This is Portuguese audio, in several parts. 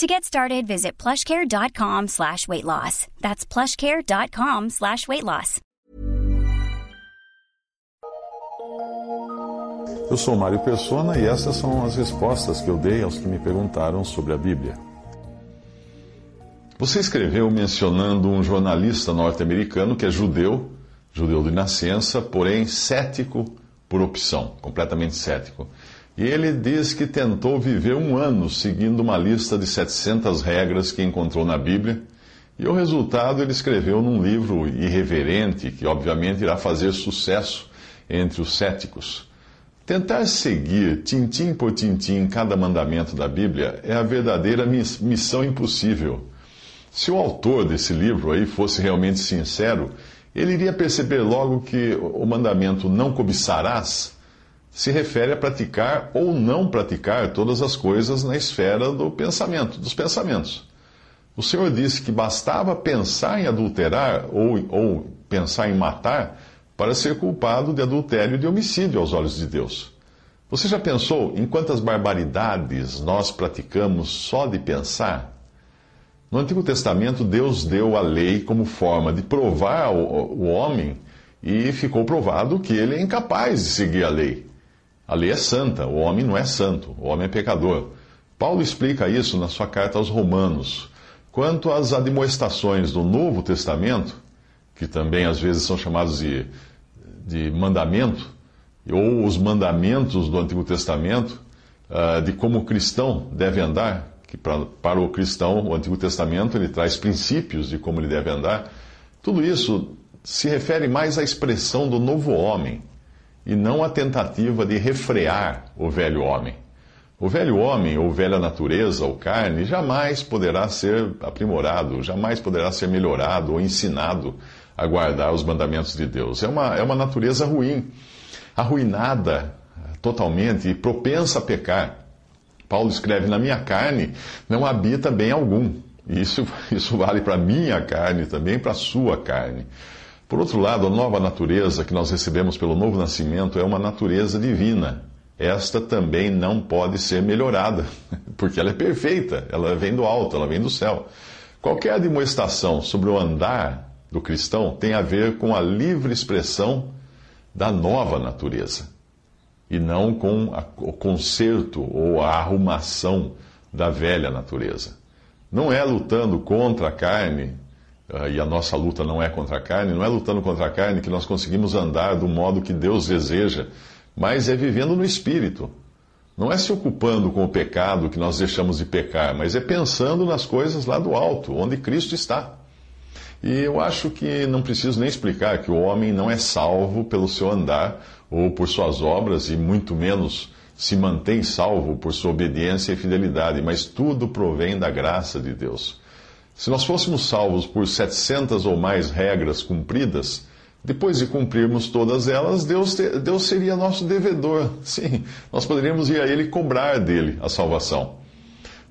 To get started, visit plushcare.com slash weight loss. That's plushcare.com slash weight loss. Eu sou Mário Persona e essas são as respostas que eu dei aos que me perguntaram sobre a Bíblia. Você escreveu mencionando um jornalista norte-americano que é judeu, judeu de nascença, porém cético por opção, completamente cético. Ele diz que tentou viver um ano seguindo uma lista de 700 regras que encontrou na Bíblia, e o resultado ele escreveu num livro irreverente que, obviamente, irá fazer sucesso entre os céticos. Tentar seguir, tintim por tintim, cada mandamento da Bíblia é a verdadeira missão impossível. Se o autor desse livro aí fosse realmente sincero, ele iria perceber logo que o mandamento não cobiçarás se refere a praticar ou não praticar todas as coisas na esfera do pensamento, dos pensamentos. O Senhor disse que bastava pensar em adulterar ou, ou pensar em matar para ser culpado de adultério e de homicídio aos olhos de Deus. Você já pensou em quantas barbaridades nós praticamos só de pensar? No Antigo Testamento, Deus deu a lei como forma de provar o, homem e ficou provado que ele é incapaz de seguir a lei. A lei é santa, o homem não é santo, o homem é pecador. Paulo explica isso na sua carta aos Romanos. Quanto às admoestações do Novo Testamento, que também às vezes são chamados de de mandamento, ou os mandamentos do Antigo Testamento, uh, de como o cristão deve andar, que para o cristão, o Antigo Testamento, ele traz princípios de como ele deve andar. Tudo isso se refere mais à expressão do novo homem, e não à tentativa de refrear o velho homem. O velho homem, ou velha natureza, ou carne, jamais poderá ser aprimorado, jamais poderá ser melhorado ou ensinado a guardar os mandamentos de Deus. É uma, é uma natureza ruim, arruinada totalmente e propensa a pecar. Paulo escreve: Na minha carne não habita bem algum. Isso, isso vale para a minha carne também, para a sua carne. Por outro lado, a nova natureza que nós recebemos pelo novo nascimento é uma natureza divina. Esta também não pode ser melhorada, porque ela é perfeita, ela vem do alto, ela vem do céu. Qualquer admoestação sobre o andar do cristão tem a ver com a livre expressão da nova natureza e não com a, o conserto ou a arrumação da velha natureza. Não é lutando contra a carne, e a nossa luta não é contra a carne, não é lutando contra a carne que nós conseguimos andar do modo que Deus deseja, mas é vivendo no espírito. Não é se ocupando com o pecado que nós deixamos de pecar, mas é pensando nas coisas lá do alto, onde Cristo está. E eu acho que não preciso nem explicar que o homem não é salvo pelo seu andar ou por suas obras, e muito menos se mantém salvo por sua obediência e fidelidade, mas tudo provém da graça de Deus. Se nós fôssemos salvos por 700 ou mais regras cumpridas, depois de cumprirmos todas elas, Deus, Deus seria nosso devedor. Sim, nós poderíamos ir a Ele cobrar dele a salvação.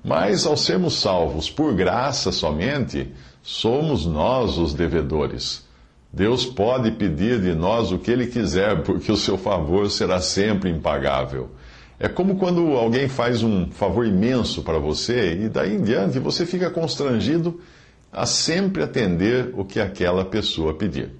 Mas ao sermos salvos por graça somente, somos nós os devedores. Deus pode pedir de nós o que Ele quiser, porque o seu favor será sempre impagável. É como quando alguém faz um favor imenso para você e daí em diante você fica constrangido a sempre atender o que aquela pessoa pedir.